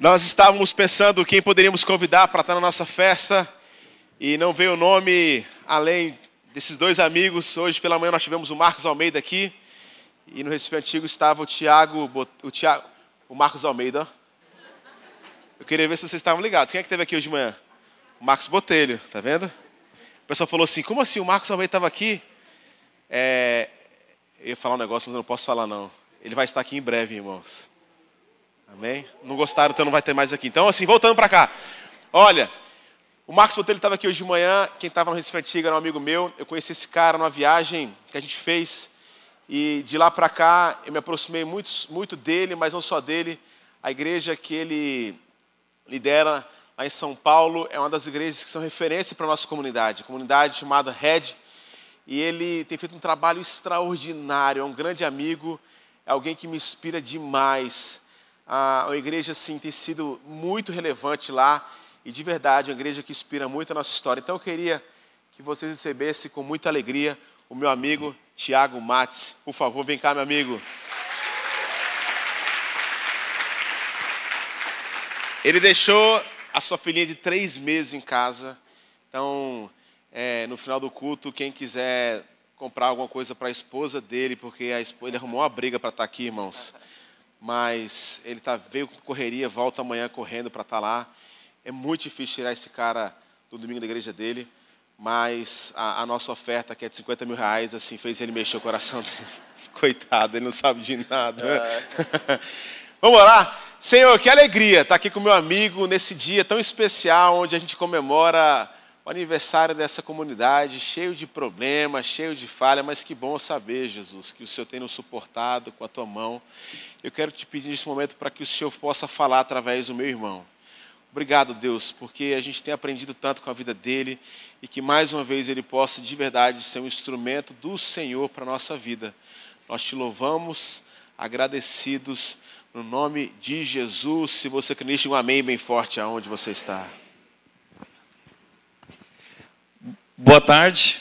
Nós estávamos pensando quem poderíamos convidar para estar na nossa festa e não veio o nome além desses dois amigos. Hoje pela manhã nós tivemos o Marcos Almeida aqui e no Recife Antigo estava o Tiago, o Tiago, o Marcos Almeida. Eu queria ver se vocês estavam ligados. Quem é que teve aqui hoje de manhã? O Marcos Botelho, tá vendo? O pessoal falou assim: como assim o Marcos Almeida estava aqui? É... Eu ia falar um negócio, mas eu não posso falar não. Ele vai estar aqui em breve, irmãos. Amém? Não gostaram, então não vai ter mais aqui. Então, assim, voltando para cá. Olha, o Marcos Botelho estava aqui hoje de manhã. Quem estava no Recife Antigo era um amigo meu. Eu conheci esse cara numa viagem que a gente fez. E de lá para cá, eu me aproximei muito, muito dele, mas não só dele. A igreja que ele lidera lá em São Paulo é uma das igrejas que são referência para a nossa comunidade. Comunidade chamada Red. E ele tem feito um trabalho extraordinário. É um grande amigo. É alguém que me inspira demais a, igreja assim, tem sido muito relevante lá e de verdade uma igreja que inspira muito a nossa história. Então eu queria que vocês recebessem com muita alegria o meu amigo Tiago Mates. Por favor, vem cá, meu amigo. Ele deixou a sua filhinha de três meses em casa. Então, é, no final do culto, quem quiser comprar alguma coisa para a esposa dele, porque a esposa, ele arrumou uma briga para estar tá aqui, irmãos mas ele tá, veio com correria, volta amanhã correndo para estar tá lá. É muito difícil tirar esse cara do domingo da igreja dele, mas a, a, nossa oferta, que é de 50 mil reais, assim, fez ele mexer o coração dele. Coitado, ele não sabe de nada. É. Vamos lá? Senhor, que alegria estar aqui com meu amigo nesse dia tão especial, onde a gente comemora o aniversário dessa comunidade, cheio de problemas, cheio de falha, mas que bom saber, Jesus, que o Senhor tem nos suportado com a tua mão. Eu quero te pedir nesse momento para que o Senhor possa falar através do meu irmão. Obrigado, Deus, porque a gente tem aprendido tanto com a vida dele e que mais uma vez ele possa de verdade ser um instrumento do Senhor para a nossa vida. Nós te louvamos, agradecidos, no nome de Jesus. Se você crê um amém bem forte aonde você está. Boa tarde.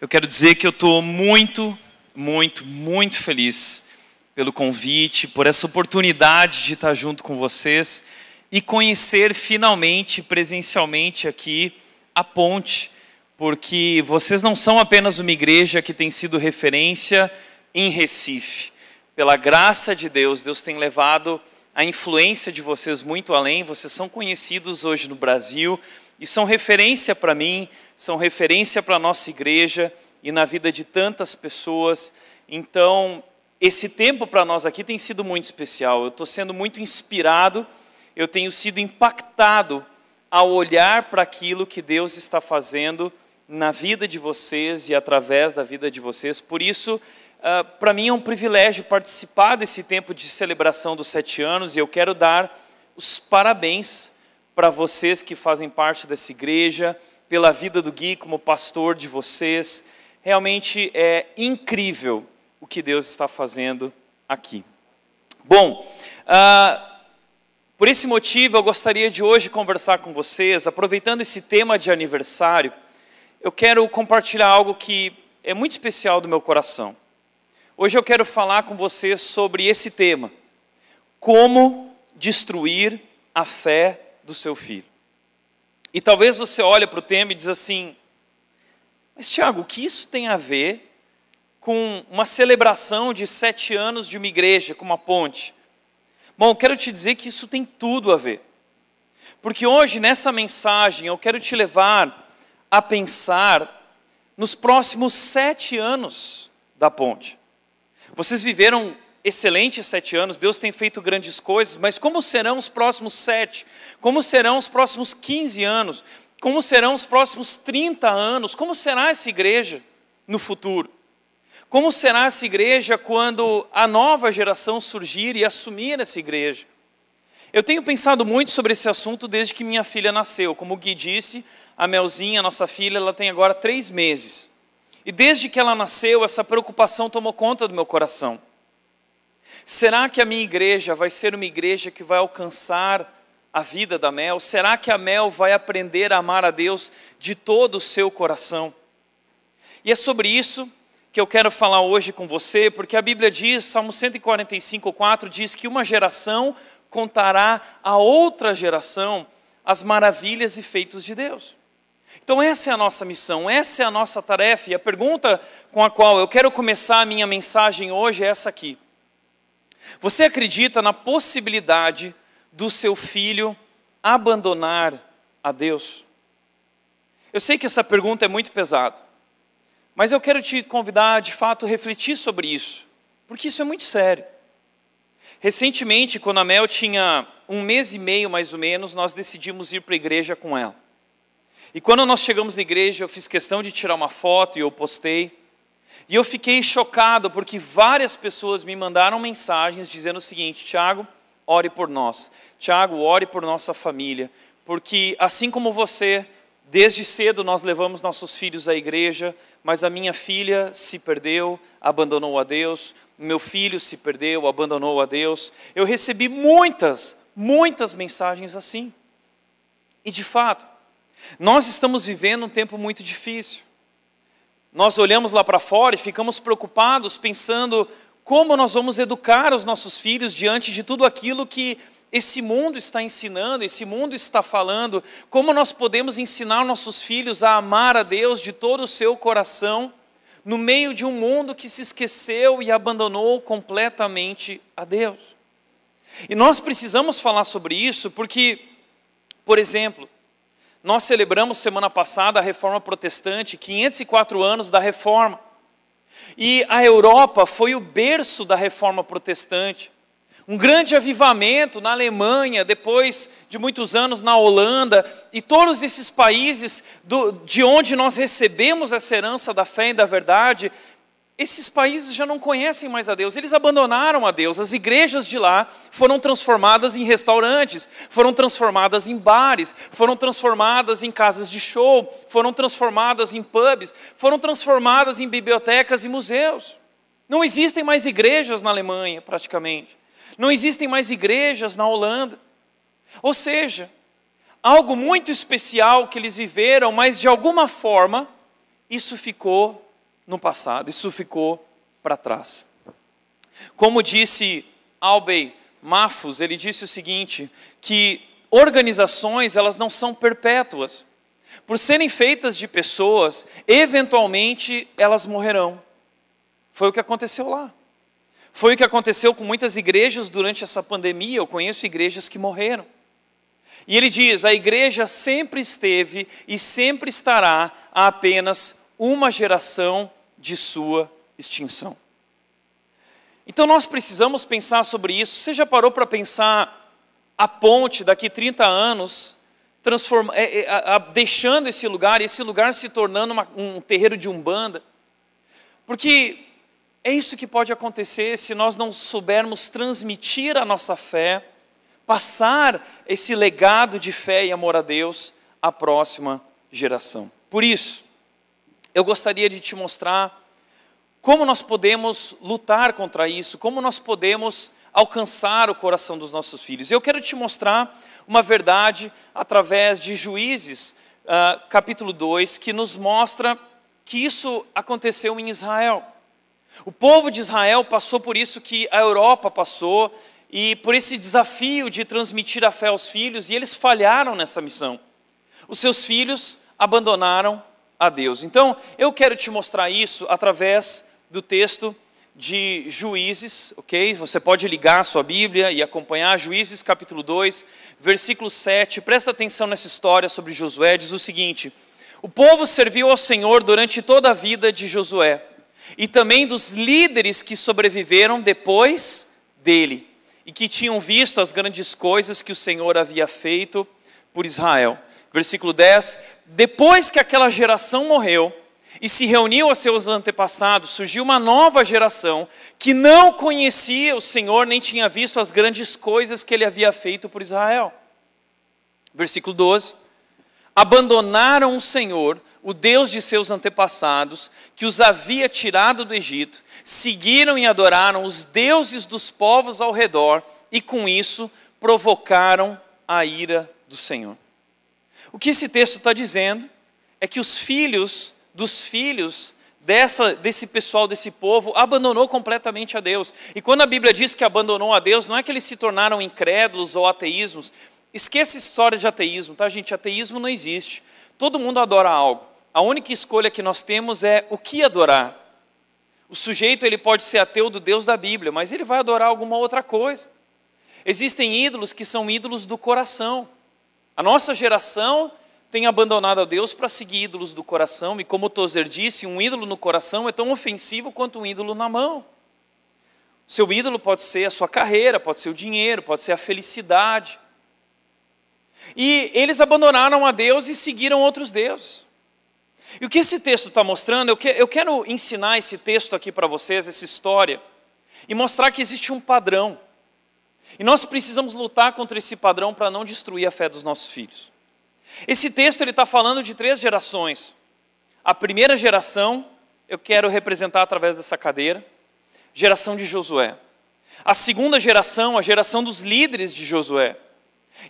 Eu quero dizer que eu estou muito, muito, muito feliz pelo convite, por essa oportunidade de estar junto com vocês e conhecer finalmente, presencialmente aqui, a ponte, porque vocês não são apenas uma igreja que tem sido referência em Recife. Pela graça de Deus, Deus tem levado a influência de vocês muito além, vocês são conhecidos hoje no Brasil, e são referência para mim, são referência para a nossa igreja e na vida de tantas pessoas. Então, esse tempo para nós aqui tem sido muito especial. Eu estou sendo muito inspirado, eu tenho sido impactado ao olhar para aquilo que Deus está fazendo na vida de vocês e através da vida de vocês. Por isso, uh, para mim é um privilégio participar desse tempo de celebração dos sete anos e eu quero dar os parabéns para vocês que fazem parte dessa igreja, pela vida do Gui como pastor de vocês. Realmente é incrível o que Deus está fazendo aqui. Bom, uh, por esse motivo eu gostaria de hoje conversar com vocês, aproveitando esse tema de aniversário, eu quero compartilhar algo que é muito especial do meu coração. Hoje eu quero falar com vocês sobre esse tema: como destruir a fé do seu filho. E talvez você olhe para o tema e diz assim: Mas Tiago, o que isso tem a ver com uma celebração de sete anos de uma igreja, com uma ponte? Bom, quero te dizer que isso tem tudo a ver. Porque hoje, nessa mensagem, eu quero te levar a pensar nos próximos sete anos da ponte. Vocês viveram excelentes sete anos, Deus tem feito grandes coisas, mas como serão os próximos sete? Como serão os próximos 15 anos? Como serão os próximos 30 anos? Como será essa igreja no futuro? Como será essa igreja quando a nova geração surgir e assumir essa igreja? Eu tenho pensado muito sobre esse assunto desde que minha filha nasceu. Como o Gui disse, a Melzinha, nossa filha, ela tem agora três meses. E desde que ela nasceu, essa preocupação tomou conta do meu coração. Será que a minha igreja vai ser uma igreja que vai alcançar a vida da Mel? Será que a Mel vai aprender a amar a Deus de todo o seu coração? E é sobre isso que eu quero falar hoje com você, porque a Bíblia diz, Salmo 145, 4, diz que uma geração contará a outra geração as maravilhas e feitos de Deus. Então, essa é a nossa missão, essa é a nossa tarefa. E a pergunta com a qual eu quero começar a minha mensagem hoje é essa aqui. Você acredita na possibilidade do seu filho abandonar a Deus? Eu sei que essa pergunta é muito pesada, mas eu quero te convidar de fato a refletir sobre isso, porque isso é muito sério. Recentemente, quando a Mel tinha um mês e meio mais ou menos, nós decidimos ir para a igreja com ela. E quando nós chegamos na igreja, eu fiz questão de tirar uma foto e eu postei. E eu fiquei chocado porque várias pessoas me mandaram mensagens dizendo o seguinte: Tiago, ore por nós. Tiago, ore por nossa família. Porque assim como você, desde cedo nós levamos nossos filhos à igreja, mas a minha filha se perdeu, abandonou a Deus, meu filho se perdeu, abandonou a Deus. Eu recebi muitas, muitas mensagens assim. E de fato, nós estamos vivendo um tempo muito difícil. Nós olhamos lá para fora e ficamos preocupados, pensando como nós vamos educar os nossos filhos diante de tudo aquilo que esse mundo está ensinando, esse mundo está falando, como nós podemos ensinar nossos filhos a amar a Deus de todo o seu coração, no meio de um mundo que se esqueceu e abandonou completamente a Deus. E nós precisamos falar sobre isso porque, por exemplo, nós celebramos semana passada a reforma protestante, 504 anos da reforma. E a Europa foi o berço da reforma protestante. Um grande avivamento na Alemanha, depois de muitos anos na Holanda, e todos esses países do, de onde nós recebemos essa herança da fé e da verdade, esses países já não conhecem mais a Deus, eles abandonaram a Deus. As igrejas de lá foram transformadas em restaurantes, foram transformadas em bares, foram transformadas em casas de show, foram transformadas em pubs, foram transformadas em bibliotecas e museus. Não existem mais igrejas na Alemanha, praticamente. Não existem mais igrejas na Holanda. Ou seja, algo muito especial que eles viveram, mas de alguma forma isso ficou no passado, isso ficou para trás. Como disse Albey Mafus, ele disse o seguinte, que organizações, elas não são perpétuas. Por serem feitas de pessoas, eventualmente elas morrerão. Foi o que aconteceu lá. Foi o que aconteceu com muitas igrejas durante essa pandemia. Eu conheço igrejas que morreram. E ele diz: a igreja sempre esteve e sempre estará a apenas uma geração de sua extinção. Então nós precisamos pensar sobre isso. Você já parou para pensar a ponte daqui 30 anos, é, é, a, deixando esse lugar, esse lugar se tornando uma, um terreiro de umbanda? Porque é isso que pode acontecer se nós não soubermos transmitir a nossa fé, passar esse legado de fé e amor a Deus à próxima geração. Por isso, eu gostaria de te mostrar como nós podemos lutar contra isso, como nós podemos alcançar o coração dos nossos filhos. Eu quero te mostrar uma verdade através de Juízes, uh, capítulo 2, que nos mostra que isso aconteceu em Israel. O povo de Israel passou por isso que a Europa passou, e por esse desafio de transmitir a fé aos filhos, e eles falharam nessa missão. Os seus filhos abandonaram a Deus. Então, eu quero te mostrar isso através do texto de Juízes, ok? Você pode ligar a sua Bíblia e acompanhar Juízes capítulo 2, versículo 7. Presta atenção nessa história sobre Josué, diz o seguinte: O povo serviu ao Senhor durante toda a vida de Josué, e também dos líderes que sobreviveram depois dele, e que tinham visto as grandes coisas que o Senhor havia feito por Israel versículo 10: Depois que aquela geração morreu e se reuniu a seus antepassados, surgiu uma nova geração que não conhecia o Senhor nem tinha visto as grandes coisas que ele havia feito por Israel. Versículo 12: Abandonaram o Senhor, o Deus de seus antepassados, que os havia tirado do Egito, seguiram e adoraram os deuses dos povos ao redor e com isso provocaram a ira do Senhor. O que esse texto está dizendo é que os filhos dos filhos dessa, desse pessoal, desse povo, abandonou completamente a Deus. E quando a Bíblia diz que abandonou a Deus, não é que eles se tornaram incrédulos ou ateísmos. Esqueça a história de ateísmo, tá, gente? Ateísmo não existe. Todo mundo adora algo. A única escolha que nós temos é o que adorar. O sujeito ele pode ser ateu do Deus da Bíblia, mas ele vai adorar alguma outra coisa. Existem ídolos que são ídolos do coração. A nossa geração tem abandonado a Deus para seguir ídolos do coração, e como Tozer disse, um ídolo no coração é tão ofensivo quanto um ídolo na mão. Seu ídolo pode ser a sua carreira, pode ser o dinheiro, pode ser a felicidade. E eles abandonaram a Deus e seguiram outros deuses. E o que esse texto está mostrando, eu quero ensinar esse texto aqui para vocês, essa história, e mostrar que existe um padrão. E nós precisamos lutar contra esse padrão para não destruir a fé dos nossos filhos. Esse texto ele está falando de três gerações. A primeira geração, eu quero representar através dessa cadeira, geração de Josué. A segunda geração, a geração dos líderes de Josué.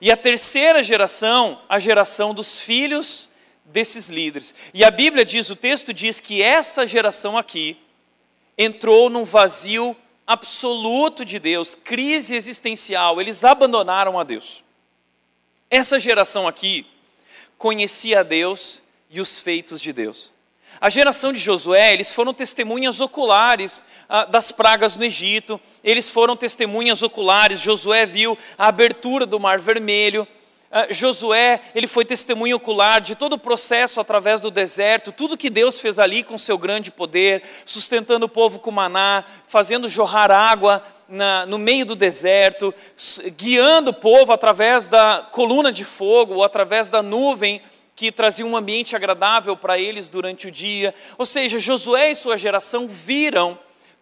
E a terceira geração, a geração dos filhos desses líderes. E a Bíblia diz, o texto diz que essa geração aqui entrou num vazio absoluto de Deus, crise existencial, eles abandonaram a Deus. Essa geração aqui conhecia a Deus e os feitos de Deus. A geração de Josué, eles foram testemunhas oculares ah, das pragas no Egito, eles foram testemunhas oculares. Josué viu a abertura do Mar Vermelho, Uh, Josué, ele foi testemunho ocular de todo o processo através do deserto, tudo que Deus fez ali com seu grande poder, sustentando o povo com maná, fazendo jorrar água na, no meio do deserto, guiando o povo através da coluna de fogo, ou através da nuvem que trazia um ambiente agradável para eles durante o dia. Ou seja, Josué e sua geração viram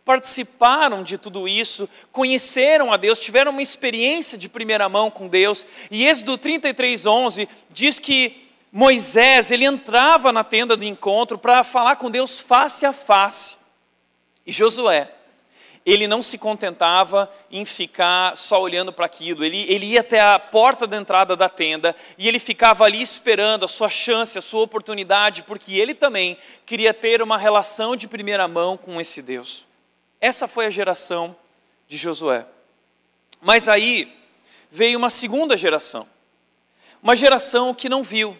participaram de tudo isso, conheceram a Deus, tiveram uma experiência de primeira mão com Deus. E Êxodo 33:11 diz que Moisés, ele entrava na tenda do encontro para falar com Deus face a face. E Josué, ele não se contentava em ficar só olhando para aquilo, ele, ele ia até a porta da entrada da tenda e ele ficava ali esperando a sua chance, a sua oportunidade, porque ele também queria ter uma relação de primeira mão com esse Deus. Essa foi a geração de Josué. Mas aí veio uma segunda geração. Uma geração que não viu,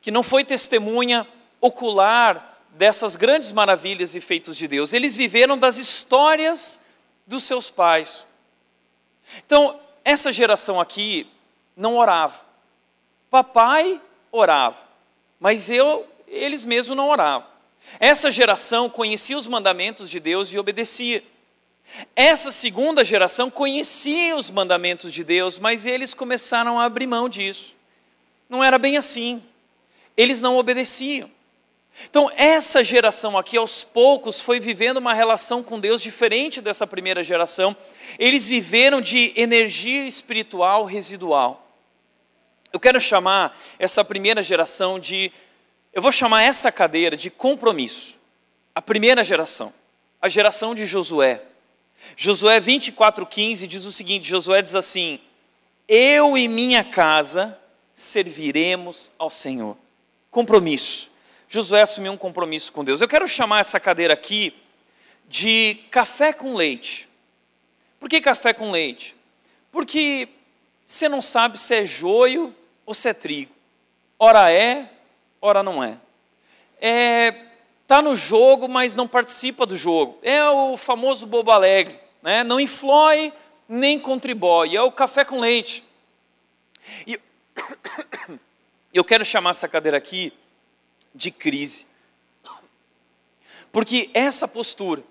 que não foi testemunha ocular dessas grandes maravilhas e feitos de Deus. Eles viveram das histórias dos seus pais. Então, essa geração aqui não orava. Papai orava, mas eu, eles mesmos não oravam. Essa geração conhecia os mandamentos de Deus e obedecia. Essa segunda geração conhecia os mandamentos de Deus, mas eles começaram a abrir mão disso. Não era bem assim. Eles não obedeciam. Então, essa geração aqui, aos poucos, foi vivendo uma relação com Deus diferente dessa primeira geração. Eles viveram de energia espiritual residual. Eu quero chamar essa primeira geração de eu vou chamar essa cadeira de compromisso. A primeira geração, a geração de Josué. Josué 24:15 diz o seguinte: Josué diz assim: Eu e minha casa serviremos ao Senhor. Compromisso. Josué assumiu um compromisso com Deus. Eu quero chamar essa cadeira aqui de café com leite. Por que café com leite? Porque você não sabe se é joio ou se é trigo. Ora é, ora não é. É tá no jogo, mas não participa do jogo. É o famoso bobo alegre, né? Não influi nem contribui. É o café com leite. E eu quero chamar essa cadeira aqui de crise. Porque essa postura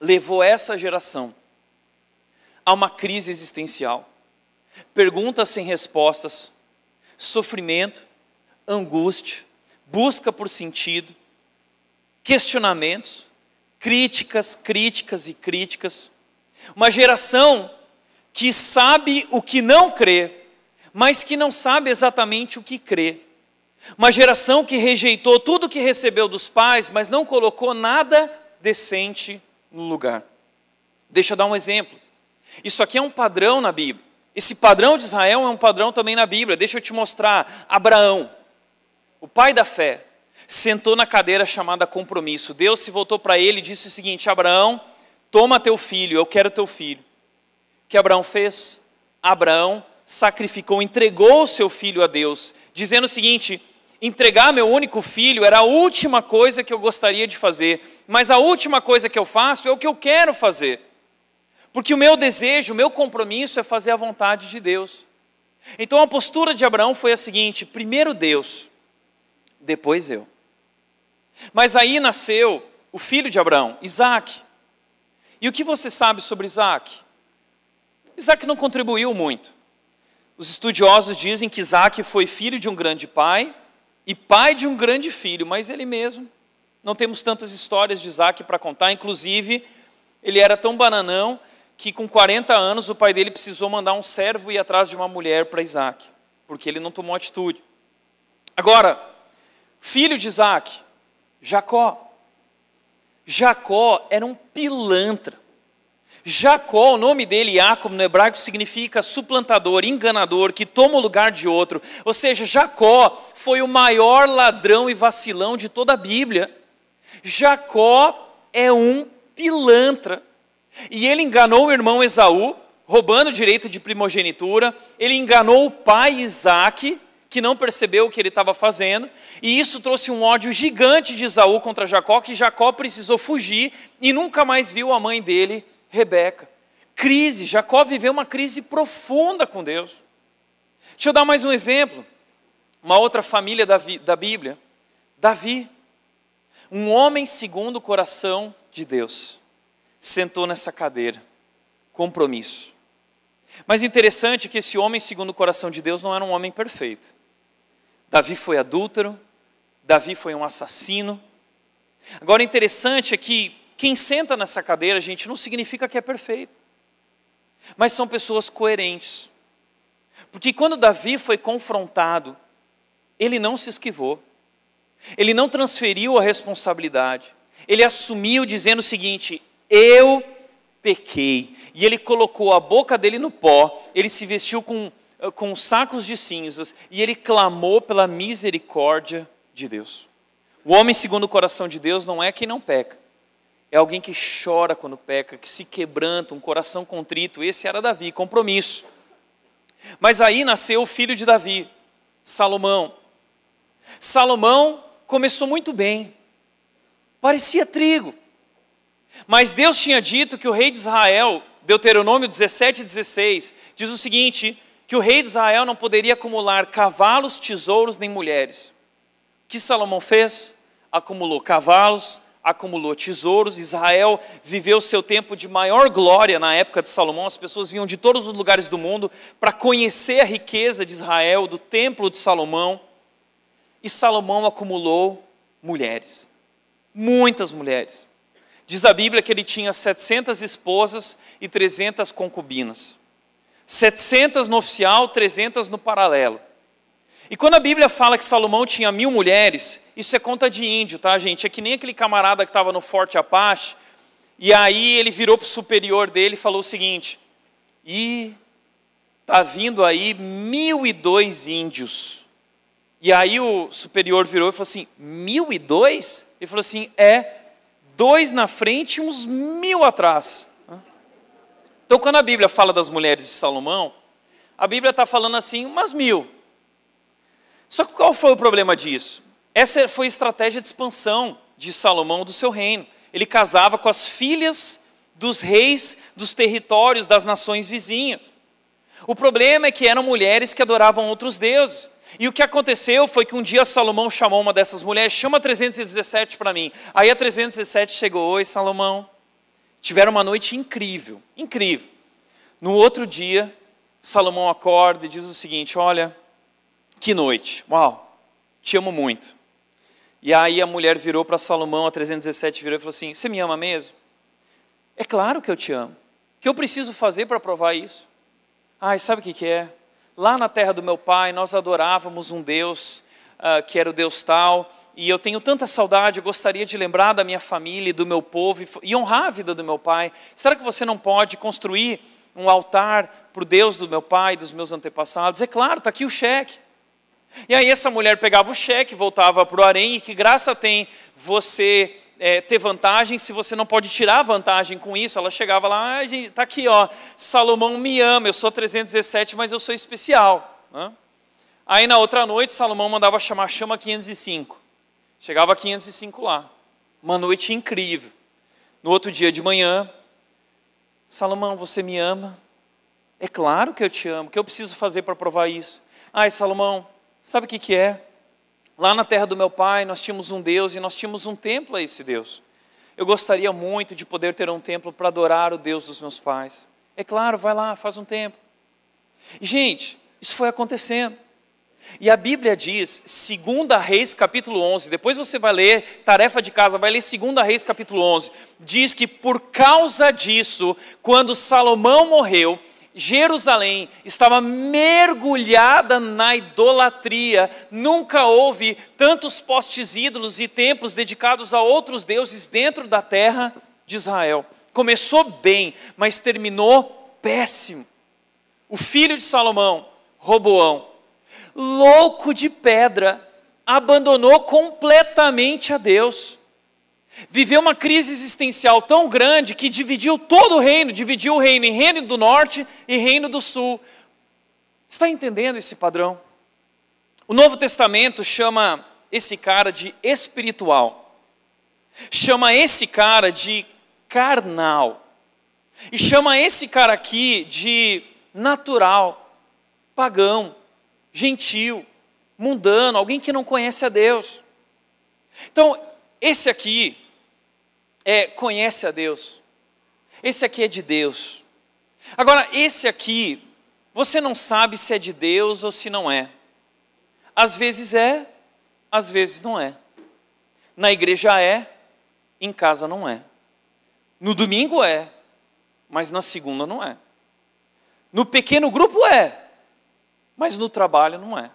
levou essa geração a uma crise existencial. Perguntas sem respostas, sofrimento, angústia, busca por sentido, questionamentos, críticas, críticas e críticas. Uma geração que sabe o que não crê, mas que não sabe exatamente o que crê. Uma geração que rejeitou tudo que recebeu dos pais, mas não colocou nada decente no lugar. Deixa eu dar um exemplo. Isso aqui é um padrão na Bíblia. Esse padrão de Israel é um padrão também na Bíblia. Deixa eu te mostrar. Abraão o pai da fé. sentou na cadeira chamada compromisso. Deus se voltou para ele e disse o seguinte: Abraão, toma teu filho, eu quero teu filho. O que Abraão fez? Abraão sacrificou, entregou o seu filho a Deus, dizendo o seguinte: entregar meu único filho era a última coisa que eu gostaria de fazer, mas a última coisa que eu faço é o que eu quero fazer. Porque o meu desejo, o meu compromisso é fazer a vontade de Deus. Então a postura de Abraão foi a seguinte: primeiro Deus, depois eu. Mas aí nasceu o filho de Abraão, Isaac. E o que você sabe sobre Isaac? Isaac não contribuiu muito. Os estudiosos dizem que Isaac foi filho de um grande pai e pai de um grande filho, mas ele mesmo. Não temos tantas histórias de Isaac para contar, inclusive, ele era tão bananão que com 40 anos o pai dele precisou mandar um servo ir atrás de uma mulher para Isaac, porque ele não tomou atitude. Agora, filho de Isaac, Jacó. Jacó era um pilantra. Jacó, o nome dele, Jacob, no hebraico, significa suplantador, enganador, que toma o lugar de outro. Ou seja, Jacó foi o maior ladrão e vacilão de toda a Bíblia. Jacó é um pilantra. E ele enganou o irmão Esaú, roubando o direito de primogenitura. Ele enganou o pai Isaac, que não percebeu o que ele estava fazendo, e isso trouxe um ódio gigante de Esaú contra Jacó, que Jacó precisou fugir e nunca mais viu a mãe dele, Rebeca. Crise, Jacó viveu uma crise profunda com Deus. Deixa eu dar mais um exemplo. Uma outra família da, da Bíblia, Davi, um homem segundo o coração de Deus, sentou nessa cadeira, compromisso. Mas interessante que esse homem segundo o coração de Deus não era um homem perfeito. Davi foi adúltero, Davi foi um assassino. Agora, interessante é que quem senta nessa cadeira, gente, não significa que é perfeito, mas são pessoas coerentes. Porque quando Davi foi confrontado, ele não se esquivou, ele não transferiu a responsabilidade, ele assumiu dizendo o seguinte: Eu pequei. E ele colocou a boca dele no pó, ele se vestiu com eh, com sacos de cinzas e ele clamou pela misericórdia de Deus. O homem segundo o coração de Deus não é quem não peca, é alguém que chora quando peca, que se quebranta, um coração contrito. Esse era Davi, compromisso. Mas aí nasceu o filho de Davi, Salomão. Salomão começou muito bem, parecia trigo. Mas Deus tinha dito que o rei de Israel, Deuteronômio 17, 16, diz o seguinte: que o rei de Israel não poderia acumular cavalos, tesouros nem mulheres. O que Salomão fez? Acumulou cavalos, acumulou tesouros. Israel viveu seu tempo de maior glória na época de Salomão. As pessoas vinham de todos os lugares do mundo para conhecer a riqueza de Israel, do templo de Salomão. E Salomão acumulou mulheres, muitas mulheres. Diz a Bíblia que ele tinha 700 esposas e 300 concubinas. 700 no oficial, 300 no paralelo. E quando a Bíblia fala que Salomão tinha mil mulheres, isso é conta de índio, tá, gente? É que nem aquele camarada que estava no Forte Apache, e aí ele virou para o superior dele e falou o seguinte: e tá vindo aí mil e dois índios. E aí o superior virou e falou assim: mil e dois? Ele falou assim: é, dois na frente e uns mil atrás. Então, quando a Bíblia fala das mulheres de Salomão, a Bíblia está falando assim, umas mil. Só que qual foi o problema disso? Essa foi a estratégia de expansão de Salomão do seu reino. Ele casava com as filhas dos reis dos territórios das nações vizinhas. O problema é que eram mulheres que adoravam outros deuses. E o que aconteceu foi que um dia Salomão chamou uma dessas mulheres, chama 317 para mim. Aí a 317 chegou, oi Salomão, tiveram uma noite incrível, incrível. No outro dia, Salomão acorda e diz o seguinte: Olha, que noite, uau, te amo muito. E aí a mulher virou para Salomão, a 317 virou e falou assim: Você me ama mesmo? É claro que eu te amo. O que eu preciso fazer para provar isso? Ai, sabe o que, que é? Lá na terra do meu pai, nós adorávamos um Deus uh, que era o Deus tal, e eu tenho tanta saudade, eu gostaria de lembrar da minha família e do meu povo e, honrar a vida do meu pai. Será que você não pode construir um altar para o Deus do meu pai, dos meus antepassados? É claro, está aqui o cheque. E aí essa mulher pegava o cheque, voltava para o harém, e que graça tem você é, ter vantagem se você não pode tirar vantagem com isso? Ela chegava lá, ah, gente, tá aqui, ó, Salomão me ama, eu sou 317, mas eu sou especial. Né? Aí na outra noite, Salomão mandava chamar chama 505. Chegava 505 lá. Uma noite incrível. No outro dia de manhã, Salomão, você me ama? É claro que eu te amo. O que eu preciso fazer para provar isso? Ai, Salomão, sabe o que, que é? Lá na terra do meu pai, nós tínhamos um Deus e nós tínhamos um templo a esse Deus. Eu gostaria muito de poder ter um templo para adorar o Deus dos meus pais. É claro, vai lá, faz um templo. E, gente, isso foi acontecendo. E a Bíblia diz, 2 Reis capítulo 11, depois você vai ler, tarefa de casa, vai ler 2 Reis capítulo 11, diz que por causa disso, quando Salomão morreu, Jerusalém estava mergulhada na idolatria, nunca houve tantos postes ídolos e templos dedicados a outros deuses dentro da terra de Israel. Começou bem, mas terminou péssimo. O filho de Salomão, Roboão, louco de pedra, abandonou completamente a Deus viveu uma crise existencial tão grande que dividiu todo o reino, dividiu o reino em reino do norte e reino do sul. Está entendendo esse padrão? O Novo Testamento chama esse cara de espiritual, chama esse cara de carnal, e chama esse cara aqui de natural, pagão, gentil, mundano, alguém que não conhece a Deus. Então, esse aqui é, conhece a Deus. Esse aqui é de Deus. Agora, esse aqui, você não sabe se é de Deus ou se não é. Às vezes é, às vezes não é. Na igreja é, em casa não é. No domingo é, mas na segunda não é. No pequeno grupo é, mas no trabalho não é.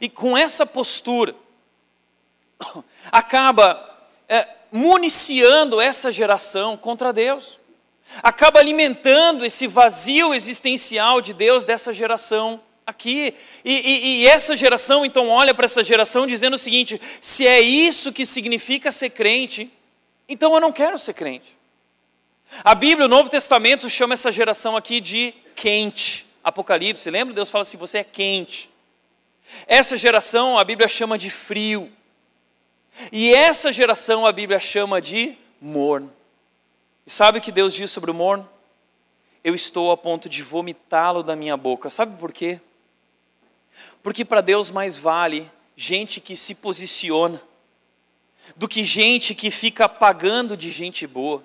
E com essa postura, acaba é, municiando essa geração contra Deus, acaba alimentando esse vazio existencial de Deus dessa geração aqui. E, e, e essa geração então olha para essa geração dizendo o seguinte: se é isso que significa ser crente, então eu não quero ser crente. A Bíblia, o Novo Testamento, chama essa geração aqui de quente. Apocalipse, lembra? Deus fala assim: você é quente. Essa geração a Bíblia chama de frio. E essa geração a Bíblia chama de morno. E sabe o que Deus diz sobre o morno? Eu estou a ponto de vomitá-lo da minha boca. Sabe por quê? Porque para Deus mais vale gente que se posiciona do que gente que fica pagando de gente boa,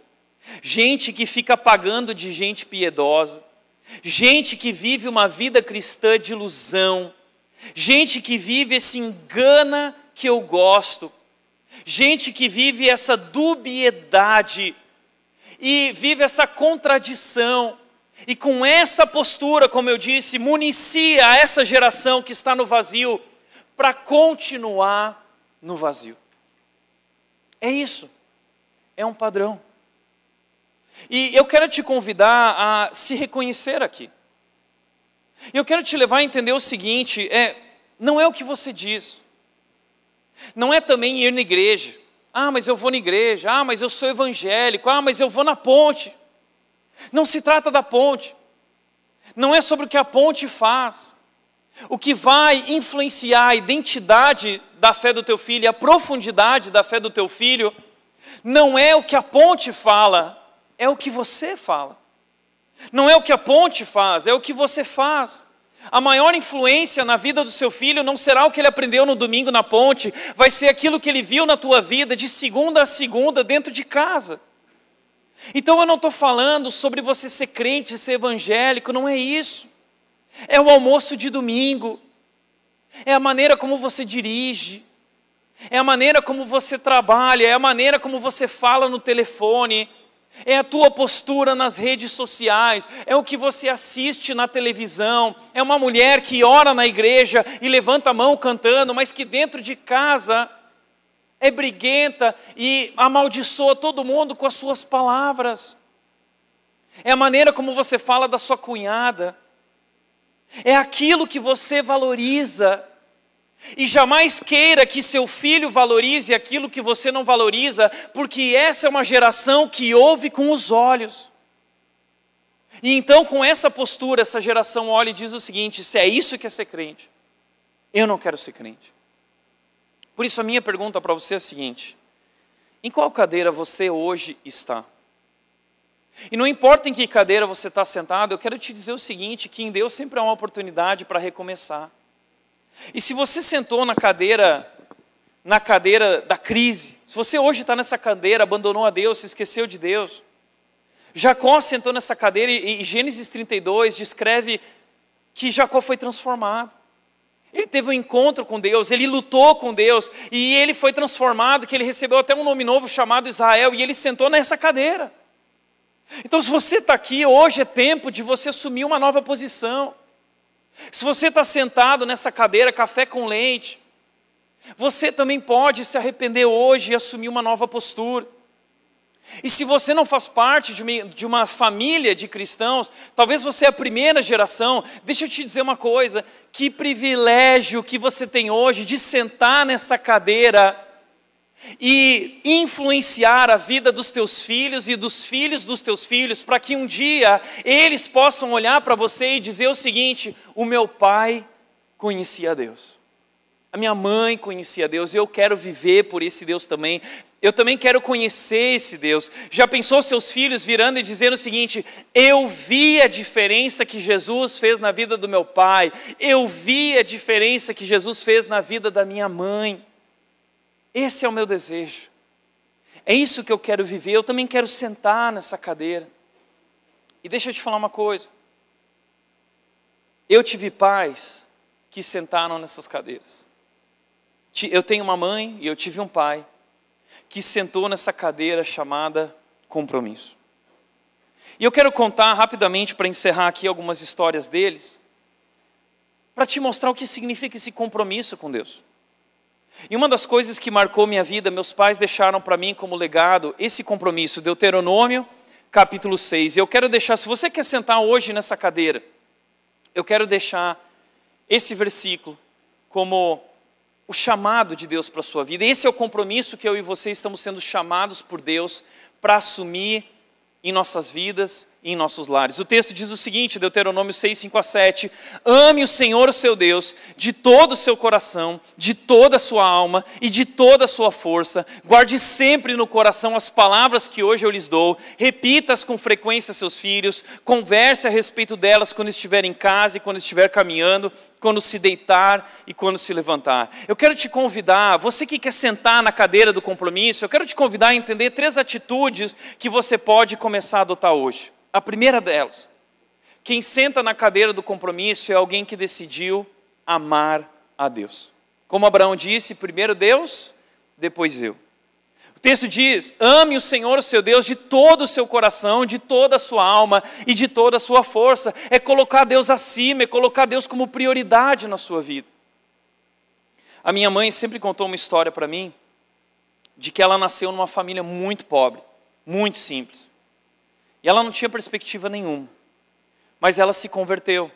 gente que fica pagando de gente piedosa, gente que vive uma vida cristã de ilusão, gente que vive esse engana que eu gosto gente que vive essa dubiedade e vive essa contradição. E com essa postura, como eu disse, municia essa geração que está no vazio para continuar no vazio. É isso. É um padrão. E eu quero te convidar a se reconhecer aqui. Eu quero te levar a entender o seguinte: é, não é o que você diz, não é também ir na igreja. Ah, mas eu vou na igreja. Ah, mas eu sou evangélico. Ah, mas eu vou na ponte. Não se trata da ponte. Não é sobre o que a ponte faz. O que vai influenciar a identidade da fé do teu filho a profundidade da fé do teu filho não é o que a ponte fala, é o que você fala. Não é o que a ponte faz, é o que você faz. A maior influência na vida do seu filho não será o que ele aprendeu no domingo na ponte, vai ser aquilo que ele viu na tua vida de segunda a segunda dentro de casa. Então eu não estou falando sobre você ser crente, ser evangélico, não é isso. É o almoço de domingo, é a maneira como você dirige, é a maneira como você trabalha, é a maneira como você fala no telefone, é a tua postura nas redes sociais, é o que você assiste na televisão, é uma mulher que ora na igreja e levanta a mão cantando, mas que dentro de casa é briguenta e amaldiçoa todo mundo com as suas palavras. É a maneira como você fala da sua cunhada. É aquilo que você valoriza E jamais queira que seu filho valorize aquilo que você não valoriza, porque essa é uma geração que ouve com os olhos. E então, com essa postura, essa geração olha e diz o seguinte: se é isso que é ser crente, eu não quero ser crente. Por isso, a minha pergunta para você é a seguinte: em qual cadeira você hoje está? E não importa em que cadeira você está sentado, eu quero te dizer o seguinte: que em Deus sempre há uma oportunidade para recomeçar. E se você sentou na cadeira, na cadeira da crise, se você hoje está nessa cadeira, abandonou a Deus, se esqueceu de Deus, Jacó sentou nessa cadeira e Gênesis 32 descreve que Jacó foi transformado. Ele teve um encontro com Deus, ele lutou com Deus e ele foi transformado, que ele recebeu até um nome novo chamado Israel e ele sentou nessa cadeira. Então, se você está aqui, hoje é tempo de você assumir uma nova posição. Se você está sentado nessa cadeira, café com leite, você também pode se arrepender hoje e assumir uma nova postura. E se você não faz parte de uma, família de cristãos, talvez você é a primeira geração, deixa eu te dizer uma coisa: que privilégio que você tem hoje de sentar nessa cadeira e influenciar a vida dos teus filhos e dos filhos dos teus filhos, para que um dia eles possam olhar para você e dizer o seguinte: o meu pai conhecia Deus. A minha mãe conhecia Deus, eu quero viver por esse Deus também. Eu também quero conhecer esse Deus. Já pensou seus filhos virando e dizendo o seguinte: Eu vi a diferença que Jesus fez na vida do meu pai, eu vi a diferença que Jesus fez na vida da minha mãe. Esse é o meu desejo. É isso que eu quero viver. Eu também quero sentar nessa cadeira. E deixa eu te falar uma coisa. Eu tive pais que sentaram nessas cadeiras. Eu tenho uma mãe e eu tive um pai que sentou nessa cadeira chamada compromisso. E eu quero contar rapidamente para encerrar aqui algumas histórias deles, para te mostrar o que significa esse compromisso com Deus. E uma das coisas que marcou minha vida, meus pais deixaram para mim como legado esse compromisso, Deuteronômio, capítulo 6. E eu quero deixar, se você quer sentar hoje nessa cadeira, eu quero deixar esse versículo como o chamado de Deus para a sua vida. Esse é o compromisso que eu e você estamos sendo chamados por Deus para assumir em nossas vidas em nossos lares. O texto diz o seguinte, Deuteronômio 6, 5 a 7: Ame o Senhor, o seu Deus, de todo o seu coração, de toda a sua alma e de toda a sua força. Guarde sempre no coração as palavras que hoje eu lhes dou, repita-as com frequência a seus filhos, converse a respeito delas quando estiver em casa e quando estiver caminhando, quando se deitar e quando se levantar. Eu quero te convidar, você que quer sentar na cadeira do compromisso, eu quero te convidar a entender três atitudes que você pode começar a adotar hoje. A primeira delas, quem senta na cadeira do compromisso é alguém que decidiu amar a Deus. Como Abraão disse, primeiro Deus, depois eu. O texto diz: ame o Senhor, o seu Deus, de todo o seu coração, de toda a sua alma e de toda a sua força. É colocar Deus acima, é colocar Deus como prioridade na sua vida. A minha mãe sempre contou uma história para mim de que ela nasceu numa família muito pobre, muito simples. E ela não tinha perspectiva nenhuma. Mas ela se converteu.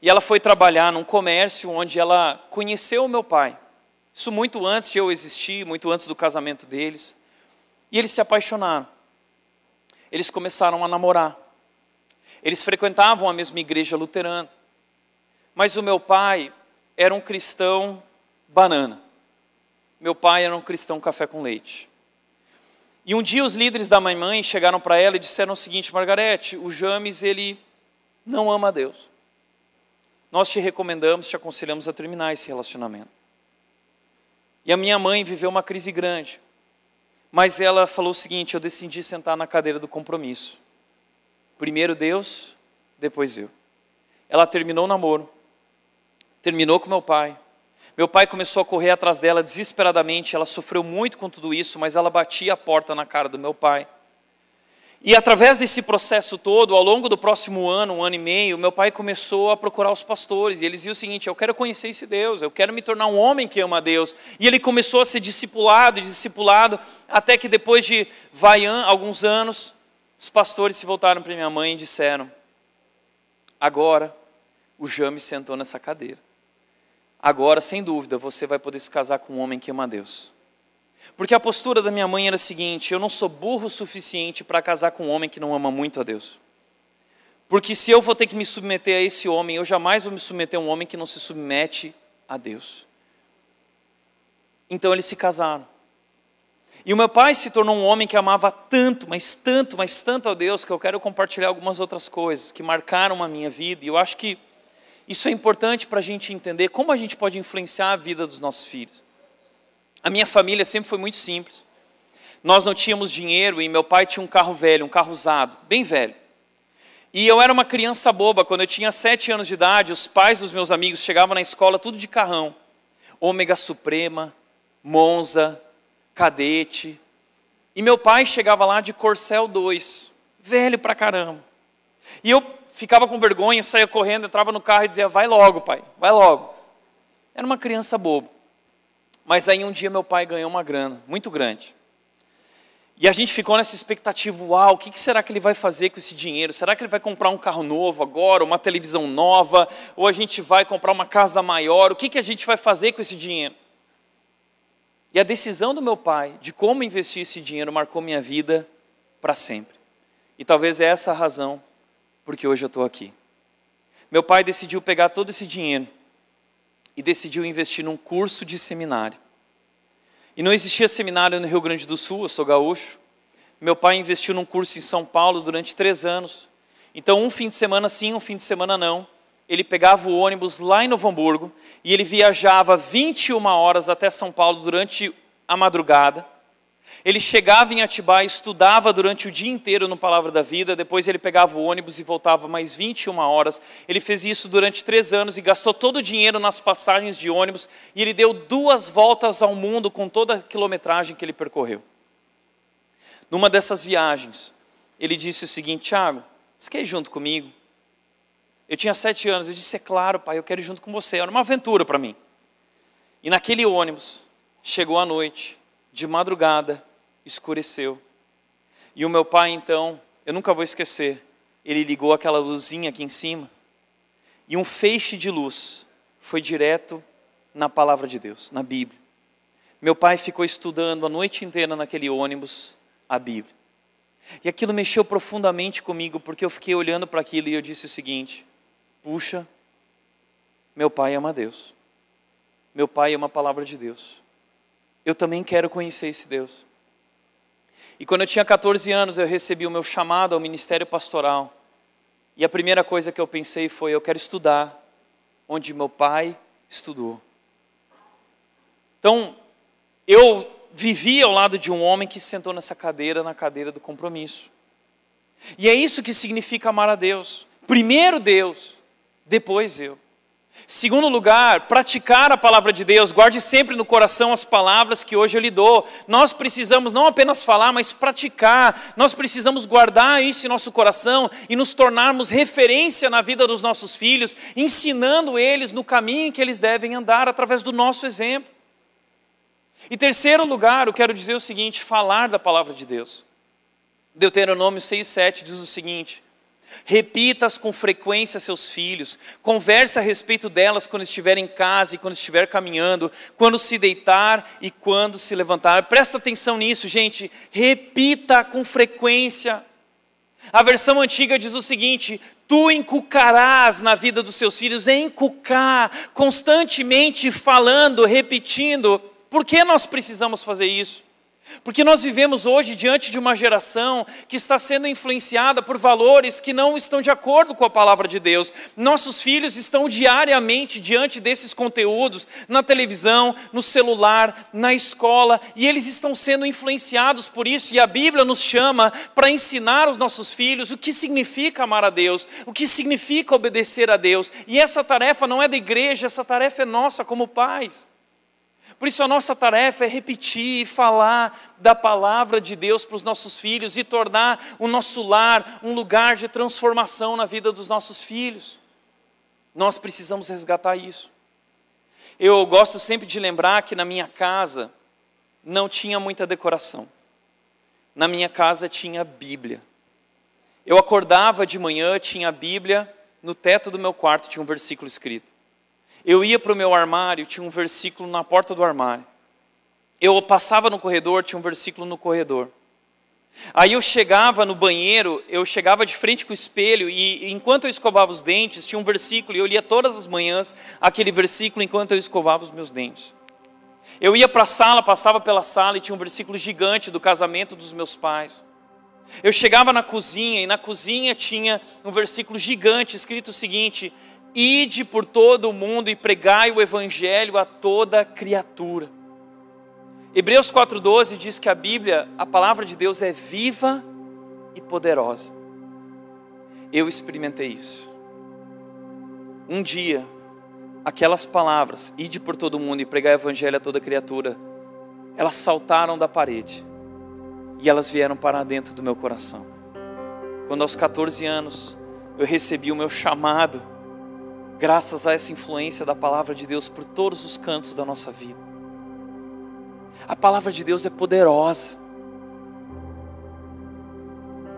E ela foi trabalhar num comércio onde ela conheceu o meu pai. Isso muito antes de eu existir, muito antes do casamento deles. E eles se apaixonaram. Eles começaram a namorar. Eles frequentavam a mesma igreja luterana. Mas o meu pai era um cristão banana. Meu pai era um cristão café com leite. E um dia os líderes da mãe chegaram para ela e disseram o seguinte: Margarete, o James ele não ama a Deus. Nós te recomendamos, te aconselhamos a terminar esse relacionamento. E a minha mãe viveu uma crise grande. Mas ela falou o seguinte: eu decidi sentar na cadeira do compromisso. Primeiro Deus, depois eu. Ela terminou o namoro, terminou com meu pai, meu pai começou a correr atrás dela desesperadamente, ela sofreu muito com tudo isso, mas ela batia a porta na cara do meu pai. E através desse processo todo, ao longo do próximo ano, um ano e meio, meu pai começou a procurar os pastores. E eles diziam o seguinte: Eu quero conhecer esse Deus, eu quero me tornar um homem que ama a Deus. E ele começou a ser discipulado, discipulado, até que depois de vai, alguns anos, os pastores se voltaram para minha mãe e disseram: Agora o James sentou nessa cadeira. Agora, sem dúvida, você vai poder se casar com um homem que ama a Deus. Porque a postura da minha mãe era a seguinte: eu não sou burro o suficiente para casar com um homem que não ama muito a Deus. Porque se eu vou ter que me submeter a esse homem, eu jamais vou me submeter a um homem que não se submete a Deus. Então eles se casaram. E o meu pai se tornou um homem que amava tanto, mas tanto, mas tanto a Deus, que eu quero compartilhar algumas outras coisas que marcaram a minha vida. E eu acho que isso é importante para a gente entender como a gente pode influenciar a vida dos nossos filhos. A minha família sempre foi muito simples. Nós não tínhamos dinheiro e meu pai tinha um carro velho, um carro usado, bem velho. E eu era uma criança boba, quando eu tinha sete anos de idade, os pais dos meus amigos chegavam na escola tudo de carrão. Ômega Suprema, Monza, Cadete. E meu pai chegava lá de Corcel 2, velho pra caramba. E eu ficava com vergonha, saía correndo, entrava no carro e dizia: Vai logo, pai, vai logo. Era uma criança boba. Mas aí um dia meu pai ganhou uma grana muito grande. E a gente ficou nessa expectativa, uau, o que será que ele vai fazer com esse dinheiro? Será que ele vai comprar um carro novo agora, uma televisão nova? Ou a gente vai comprar uma casa maior? O que, que a gente vai fazer com esse dinheiro? E a decisão do meu pai de como investir esse dinheiro marcou minha vida para sempre. E talvez é essa a razão porque hoje eu estou aqui. Meu pai decidiu pegar todo esse dinheiro e decidiu investir num curso de seminário. E não existia seminário no Rio Grande do Sul, eu sou gaúcho. Meu pai investiu num curso em São Paulo durante três anos. Então, um fim de semana sim, um fim de semana não. Ele pegava o ônibus lá em Novo Hamburgo e ele viajava 21 horas até São Paulo durante a madrugada ele chegava em Atibaia, estudava durante o dia inteiro no Palavra da Vida, depois ele pegava o ônibus e voltava mais 21 horas. Ele fez isso durante três anos e gastou todo o dinheiro nas passagens de ônibus e ele deu duas voltas ao mundo com toda a quilometragem que ele percorreu. Numa dessas viagens, ele disse o seguinte: Tiago, você quer ir junto comigo? Eu tinha sete anos, eu disse: É claro, pai, eu quero ir junto com você. Era uma aventura para mim. E naquele ônibus, chegou a noite, de madrugada, escureceu. E o meu pai, então, eu nunca vou esquecer, ele ligou aquela luzinha aqui em cima, e um feixe de luz foi direto na palavra de Deus, na Bíblia. Meu pai ficou estudando a noite inteira naquele ônibus a Bíblia. E aquilo mexeu profundamente comigo, porque eu fiquei olhando para aquilo e eu disse o seguinte: puxa, meu pai ama Deus. Meu pai ama a palavra de Deus. Eu também quero conhecer esse Deus. E quando eu tinha 14 anos, eu recebi o meu chamado ao ministério pastoral. E a primeira coisa que eu pensei foi: eu quero estudar onde meu pai estudou. Então, eu vivi ao lado de um homem que sentou nessa cadeira, na cadeira do compromisso. E é isso que significa amar a Deus. Primeiro Deus, depois eu. Segundo lugar, praticar a palavra de Deus. Guarde sempre no coração as palavras que hoje eu lhe dou. Nós precisamos não apenas falar, mas praticar. Nós precisamos guardar isso em nosso coração e nos tornarmos referência na vida dos nossos filhos, ensinando eles no caminho que eles devem andar através do nosso exemplo. E terceiro lugar, eu quero dizer o seguinte: falar da palavra de Deus. Deuteronômio 6,7 diz o seguinte: Repita-as com frequência a seus filhos. Converse a respeito delas quando estiver em casa e quando estiver caminhando, quando se deitar e quando se levantar. Presta atenção nisso, gente. Repita com frequência. A versão antiga diz o seguinte: Tu encucarás na vida dos seus filhos, encucar, constantemente falando, repetindo. Por que nós precisamos fazer isso? Porque nós vivemos hoje diante de uma geração que está sendo influenciada por valores que não estão de acordo com a palavra de Deus. Nossos filhos estão diariamente diante desses conteúdos, na televisão, no celular, na escola, e eles estão sendo influenciados por isso. E a Bíblia nos chama para ensinar aos nossos filhos o que significa amar a Deus, o que significa obedecer a Deus. E essa tarefa não é da igreja, essa tarefa é nossa como pais. Por isso, a nossa tarefa é repetir e falar da palavra de Deus para os nossos filhos e tornar o nosso lar um lugar de transformação na vida dos nossos filhos. Nós precisamos resgatar isso. Eu gosto sempre de lembrar que na minha casa não tinha muita decoração. Na minha casa tinha Bíblia. Eu acordava de manhã, tinha a Bíblia, no teto do meu quarto tinha um versículo escrito. Eu ia para o meu armário, tinha um versículo na porta do armário. Eu passava no corredor, tinha um versículo no corredor. Aí eu chegava no banheiro, eu chegava de frente com o espelho e enquanto eu escovava os dentes, tinha um versículo e eu lia todas as manhãs aquele versículo enquanto eu escovava os meus dentes. Eu ia para a sala, passava pela sala e tinha um versículo gigante do casamento dos meus pais. Eu chegava na cozinha e na cozinha tinha um versículo gigante escrito o seguinte: Ide por todo o mundo e pregai o evangelho a toda criatura. Hebreus 4,12 diz que a Bíblia, a palavra de Deus é viva e poderosa. Eu experimentei isso. Um dia, aquelas palavras, ide por todo mundo e pregar o evangelho a toda criatura, elas saltaram da parede e elas vieram para dentro do meu coração. Quando aos 14 anos eu recebi o meu chamado, graças a essa influência da palavra de Deus por todos os cantos da nossa vida. A palavra de Deus é poderosa.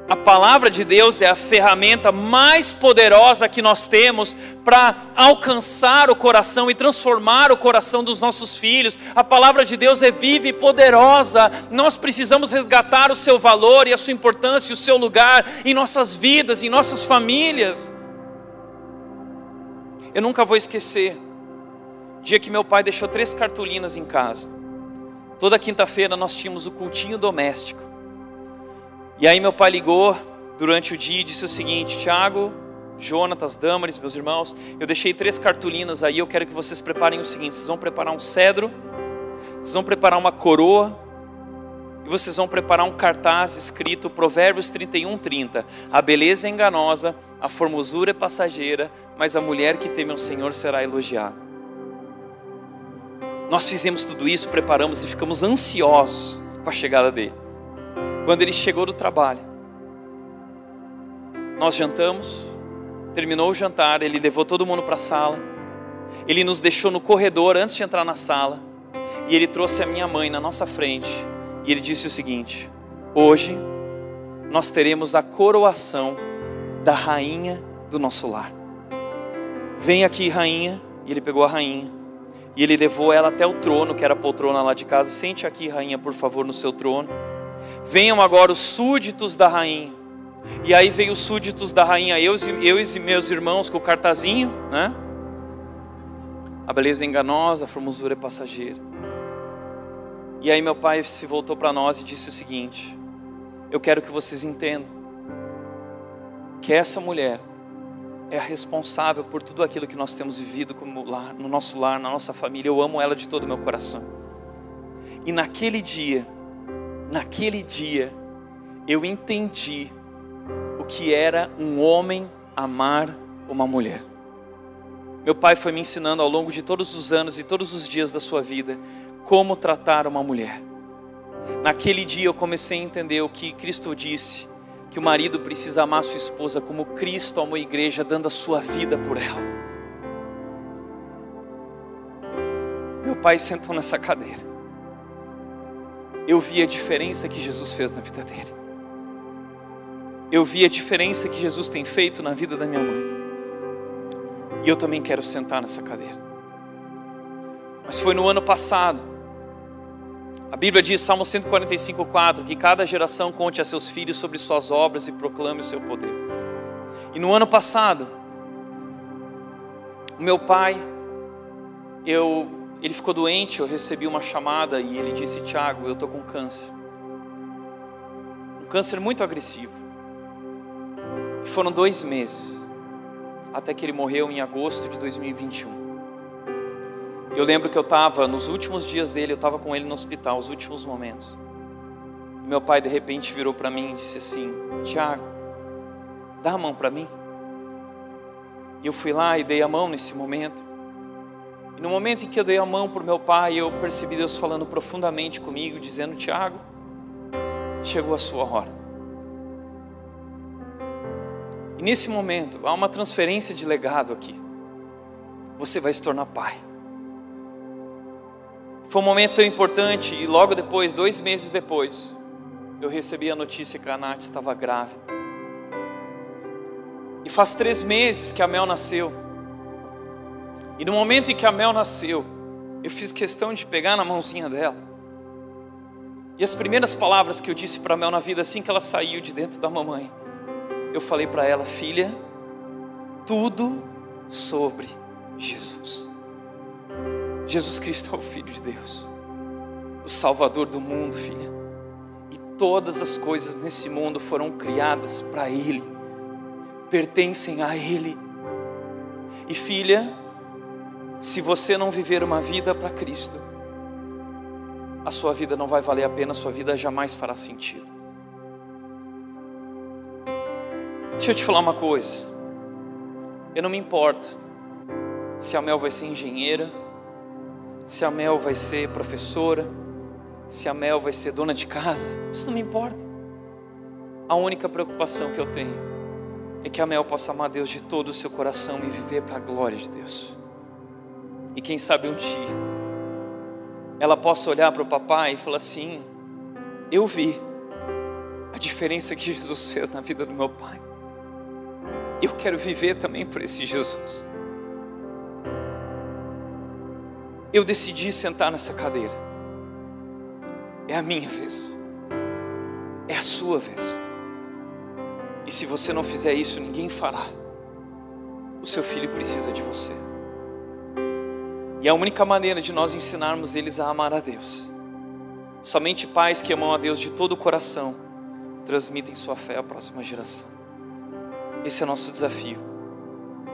A palavra de Deus é a ferramenta mais poderosa que nós temos para alcançar o coração e transformar o coração dos nossos filhos. A palavra de Deus é viva e poderosa. Nós precisamos resgatar o seu valor e a sua importância e o seu lugar em nossas vidas, em nossas famílias. Eu nunca vou esquecer dia que meu pai deixou três cartolinas em casa. Toda quinta-feira nós tínhamos o cultinho doméstico. E aí meu pai ligou durante o dia e disse o seguinte: Tiago, Jonatas, Damaris, meus irmãos, eu deixei três cartolinas aí, eu quero que vocês preparem o seguinte: vocês vão preparar um cedro, vocês vão preparar uma coroa, vocês vão preparar um cartaz escrito Provérbios 31, 30. A beleza é enganosa, a formosura é passageira, mas a mulher que teme ao Senhor será elogiada. Nós fizemos tudo isso, preparamos e ficamos ansiosos com a chegada dele. Quando ele chegou do trabalho, nós jantamos, terminou o jantar, ele levou todo mundo para a sala, ele nos deixou no corredor antes de entrar na sala, e ele trouxe a minha mãe na nossa frente, ele disse o seguinte: Hoje nós teremos a coroação da rainha do nosso lar. Vem aqui, rainha, e ele pegou a rainha e ele levou ela até o trono, que era a poltrona lá de casa. Sente aqui, rainha, por favor, no seu trono. Venham agora os súditos da rainha. E aí veio os súditos da rainha, eu, eu e meus irmãos com o cartazinho, né? A beleza é enganosa, a formosura é passageira. E aí meu pai se voltou para nós e disse o seguinte: Eu quero que vocês entendam que essa mulher é a responsável por tudo aquilo que nós temos vivido como lar, no nosso lar, na nossa família. Eu amo ela de todo o meu coração. E naquele dia, naquele dia, eu entendi o que era um homem amar uma mulher. Meu pai foi me ensinando ao longo de todos os anos e todos os dias da sua vida como tratar uma mulher. Naquele dia eu comecei a entender o que Cristo disse que o marido precisa amar sua esposa como Cristo amou a igreja, dando a sua vida por ela. Meu pai sentou nessa cadeira. Eu vi a diferença que Jesus fez na vida dele. Eu vi a diferença que Jesus tem feito na vida da minha mãe. E eu também quero sentar nessa cadeira. Mas foi no ano passado a Bíblia diz, Salmo 145, 4, que cada geração conte a seus filhos sobre suas obras e proclame o seu poder. E no ano passado, o meu pai, eu, ele ficou doente, eu recebi uma chamada e ele disse, Tiago, eu estou com câncer. Um câncer muito agressivo. E foram dois meses, até que ele morreu em agosto de 2021. Eu lembro que eu estava, nos últimos dias dele, eu estava com ele no hospital, os últimos momentos. E meu pai de repente virou para mim e disse assim: Tiago, dá a mão para mim. E eu fui lá e dei a mão nesse momento. E no momento em que eu dei a mão para o meu pai, eu percebi Deus falando profundamente comigo, dizendo: Tiago, chegou a sua hora. E nesse momento, há uma transferência de legado aqui. Você vai se tornar pai. Foi um momento tão importante e logo depois, dois meses depois, eu recebi a notícia que a Nath estava grávida. E faz três meses que a Mel nasceu. E no momento em que a Mel nasceu, eu fiz questão de pegar na mãozinha dela. E as primeiras palavras que eu disse para a Mel na vida, assim que ela saiu de dentro da mamãe, eu falei para ela, filha, tudo sobre Jesus. Jesus Cristo é o Filho de Deus, o Salvador do mundo, filha. E todas as coisas nesse mundo foram criadas para Ele, pertencem a Ele. E filha, se você não viver uma vida para Cristo, a sua vida não vai valer a pena, a sua vida jamais fará sentido. Deixa eu te falar uma coisa. Eu não me importo se a Mel vai ser engenheira, se a Mel vai ser professora, se a Mel vai ser dona de casa. Isso não me importa. A única preocupação que eu tenho é que a Mel possa amar Deus de todo o seu coração e viver para a glória de Deus. E quem sabe um dia ela possa olhar para o papai e falar assim: Eu vi a diferença que Jesus fez na vida do meu pai. Eu quero viver também por esse Jesus. Eu decidi sentar nessa cadeira. É a minha vez. É a sua vez. E se você não fizer isso, ninguém fará. O seu filho precisa de você. E a única maneira de nós ensinarmos eles a amar a Deus. Somente pais que amam a Deus de todo o coração transmitem sua fé à próxima geração. Esse é nosso desafio.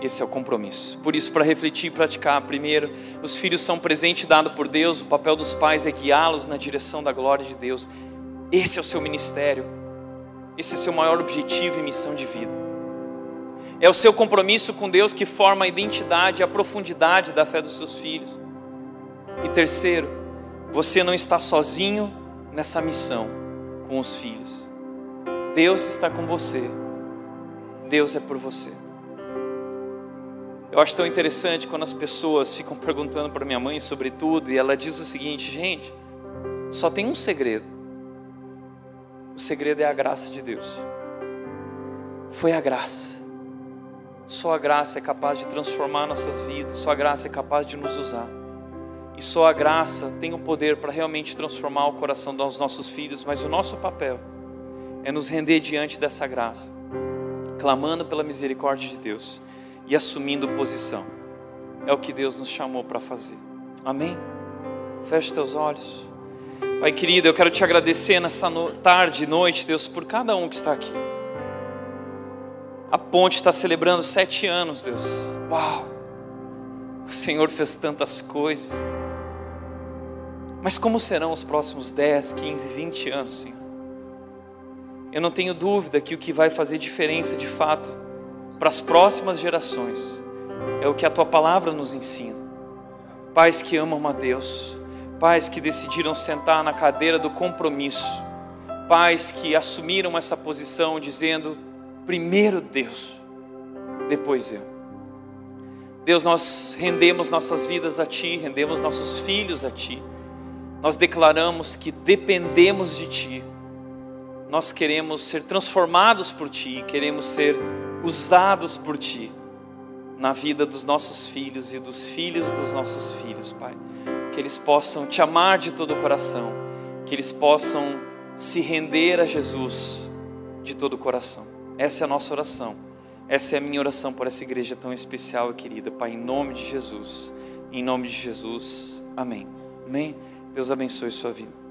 Esse é o compromisso. Por isso, para refletir e praticar, primeiro, os filhos são presente dado por Deus, o papel dos pais é guiá-los na direção da glória de Deus. Esse é o seu ministério. Esse é o seu maior objetivo e missão de vida. É o seu compromisso com Deus que forma a identidade e a profundidade da fé dos seus filhos. E terceiro, você não está sozinho nessa missão com os filhos. Deus está com você. Deus é por você. Eu acho tão interessante quando as pessoas ficam perguntando para minha mãe sobre tudo e ela diz o seguinte, gente, só tem um segredo. O segredo é a graça de Deus. Foi a graça. Só a graça é capaz de transformar nossas vidas, só a graça é capaz de nos usar. E só a graça tem o poder para realmente transformar o coração dos nossos filhos, mas o nosso papel é nos render diante dessa graça, clamando pela misericórdia de Deus e assumindo posição. É o que Deus nos chamou para fazer. Amém? Feche teus olhos. Pai querido, eu quero te agradecer nessa tarde e noite, Deus, por cada um que está aqui. A ponte está celebrando sete anos, Deus. Uau! O Senhor fez tantas coisas. Mas como serão os próximos 10, 15, 20 anos, Senhor? Eu não tenho dúvida que o que vai fazer diferença de fato para as próximas gerações é o que a tua palavra nos ensina. Pais que amam a Deus, pais que decidiram sentar na cadeira do compromisso, pais que assumiram essa posição dizendo: Primeiro Deus, depois eu. Deus, nós rendemos nossas vidas a Ti, rendemos nossos filhos a Ti. Nós declaramos que dependemos de Ti. Nós queremos ser transformados por Ti, queremos ser usados por Ti na vida dos nossos filhos e dos filhos dos nossos filhos, Pai. Que eles possam Te amar de todo o coração, que eles possam se render a Jesus de todo o coração. Essa é a nossa oração. Essa é a minha oração por essa igreja tão especial e querida. Pai, em nome de Jesus. Em nome de Jesus. Amém. Amém. Deus abençoe sua vida.